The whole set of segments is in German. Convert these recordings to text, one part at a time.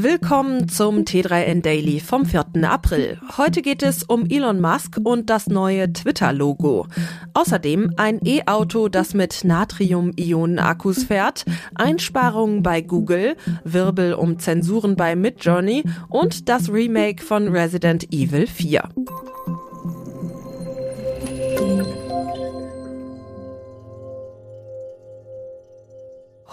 Willkommen zum T3N Daily vom 4. April. Heute geht es um Elon Musk und das neue Twitter-Logo. Außerdem ein E-Auto, das mit Natrium-Ionen-Akkus fährt, Einsparungen bei Google, Wirbel um Zensuren bei Midjourney und das Remake von Resident Evil 4.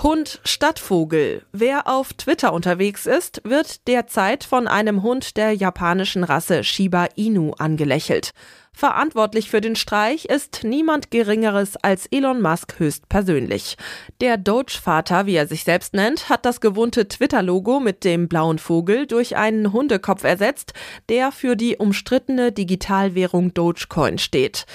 Hund Stadtvogel. Wer auf Twitter unterwegs ist, wird derzeit von einem Hund der japanischen Rasse Shiba Inu angelächelt. Verantwortlich für den Streich ist niemand Geringeres als Elon Musk höchstpersönlich. Der Doge-Vater, wie er sich selbst nennt, hat das gewohnte Twitter-Logo mit dem blauen Vogel durch einen Hundekopf ersetzt, der für die umstrittene Digitalwährung Dogecoin steht.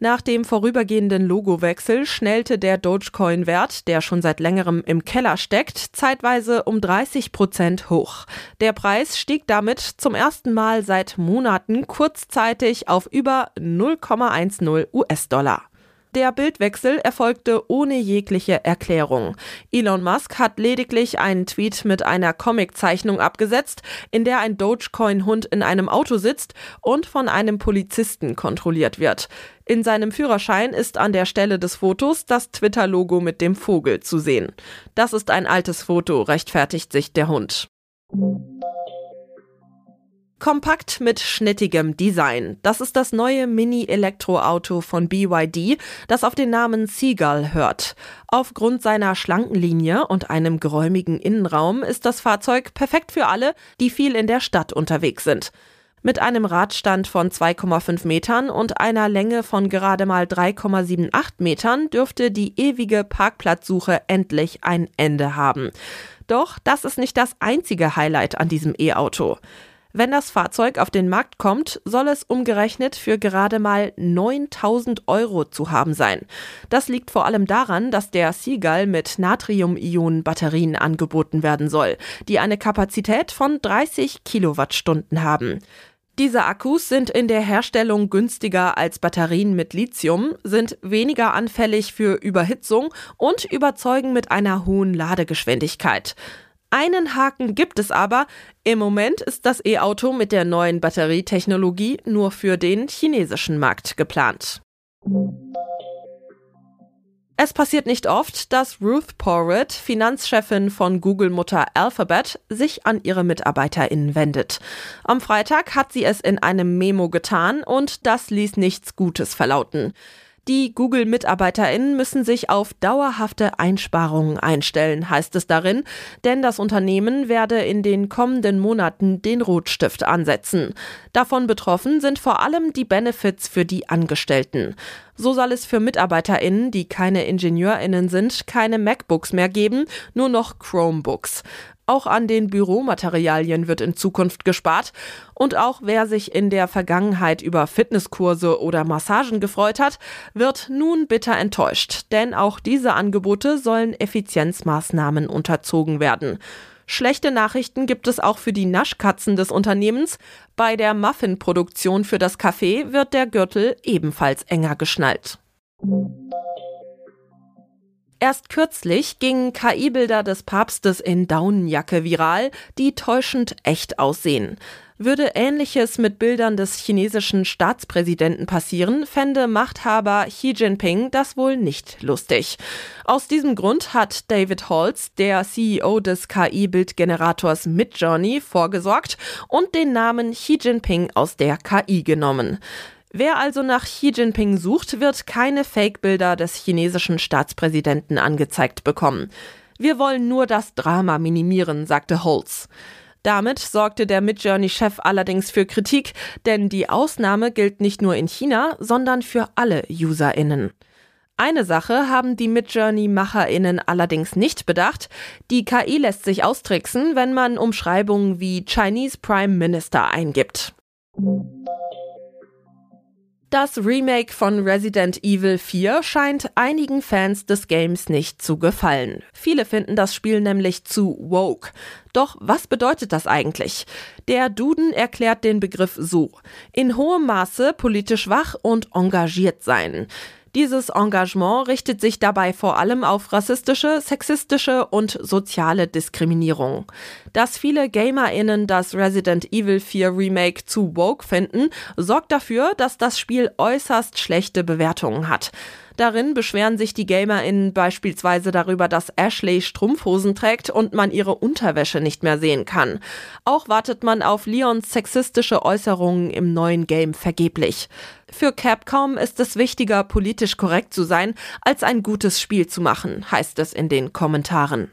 Nach dem vorübergehenden Logowechsel schnellte der Dogecoin-Wert, der schon seit längerem im Keller steckt, zeitweise um 30 Prozent hoch. Der Preis stieg damit zum ersten Mal seit Monaten kurzzeitig auf über 0,10 US-Dollar. Der Bildwechsel erfolgte ohne jegliche Erklärung. Elon Musk hat lediglich einen Tweet mit einer Comiczeichnung abgesetzt, in der ein Dogecoin-Hund in einem Auto sitzt und von einem Polizisten kontrolliert wird. In seinem Führerschein ist an der Stelle des Fotos das Twitter-Logo mit dem Vogel zu sehen. Das ist ein altes Foto, rechtfertigt sich der Hund. Kompakt mit schnittigem Design. Das ist das neue Mini-Elektroauto von BYD, das auf den Namen Seagull hört. Aufgrund seiner schlanken Linie und einem geräumigen Innenraum ist das Fahrzeug perfekt für alle, die viel in der Stadt unterwegs sind. Mit einem Radstand von 2,5 Metern und einer Länge von gerade mal 3,78 Metern dürfte die ewige Parkplatzsuche endlich ein Ende haben. Doch das ist nicht das einzige Highlight an diesem E-Auto. Wenn das Fahrzeug auf den Markt kommt, soll es umgerechnet für gerade mal 9000 Euro zu haben sein. Das liegt vor allem daran, dass der Seagull mit Natrium-Ionen-Batterien angeboten werden soll, die eine Kapazität von 30 Kilowattstunden haben. Diese Akkus sind in der Herstellung günstiger als Batterien mit Lithium, sind weniger anfällig für Überhitzung und überzeugen mit einer hohen Ladegeschwindigkeit. Einen Haken gibt es aber. Im Moment ist das E-Auto mit der neuen Batterietechnologie nur für den chinesischen Markt geplant. Es passiert nicht oft, dass Ruth Porritt, Finanzchefin von Google-Mutter Alphabet, sich an ihre MitarbeiterInnen wendet. Am Freitag hat sie es in einem Memo getan und das ließ nichts Gutes verlauten. Die Google-MitarbeiterInnen müssen sich auf dauerhafte Einsparungen einstellen, heißt es darin, denn das Unternehmen werde in den kommenden Monaten den Rotstift ansetzen. Davon betroffen sind vor allem die Benefits für die Angestellten. So soll es für MitarbeiterInnen, die keine IngenieurInnen sind, keine MacBooks mehr geben, nur noch Chromebooks. Auch an den Büromaterialien wird in Zukunft gespart. Und auch wer sich in der Vergangenheit über Fitnesskurse oder Massagen gefreut hat, wird nun bitter enttäuscht. Denn auch diese Angebote sollen Effizienzmaßnahmen unterzogen werden. Schlechte Nachrichten gibt es auch für die Naschkatzen des Unternehmens. Bei der Muffinproduktion für das Café wird der Gürtel ebenfalls enger geschnallt. Erst kürzlich gingen KI-Bilder des Papstes in Daunenjacke viral, die täuschend echt aussehen. Würde Ähnliches mit Bildern des chinesischen Staatspräsidenten passieren, fände Machthaber Xi Jinping das wohl nicht lustig. Aus diesem Grund hat David Holz, der CEO des KI-Bildgenerators Midjourney, vorgesorgt und den Namen Xi Jinping aus der KI genommen. Wer also nach Xi Jinping sucht, wird keine Fake-Bilder des chinesischen Staatspräsidenten angezeigt bekommen. Wir wollen nur das Drama minimieren, sagte Holz. Damit sorgte der Midjourney-Chef allerdings für Kritik, denn die Ausnahme gilt nicht nur in China, sondern für alle UserInnen. Eine Sache haben die Midjourney-MacherInnen allerdings nicht bedacht. Die KI lässt sich austricksen, wenn man Umschreibungen wie Chinese Prime Minister eingibt. Das Remake von Resident Evil 4 scheint einigen Fans des Games nicht zu gefallen. Viele finden das Spiel nämlich zu woke. Doch was bedeutet das eigentlich? Der Duden erklärt den Begriff so. In hohem Maße politisch wach und engagiert sein. Dieses Engagement richtet sich dabei vor allem auf rassistische, sexistische und soziale Diskriminierung. Dass viele GamerInnen das Resident Evil 4 Remake zu woke finden, sorgt dafür, dass das Spiel äußerst schlechte Bewertungen hat. Darin beschweren sich die GamerInnen beispielsweise darüber, dass Ashley Strumpfhosen trägt und man ihre Unterwäsche nicht mehr sehen kann. Auch wartet man auf Leons sexistische Äußerungen im neuen Game vergeblich. Für Capcom ist es wichtiger, politisch korrekt zu sein, als ein gutes Spiel zu machen, heißt es in den Kommentaren.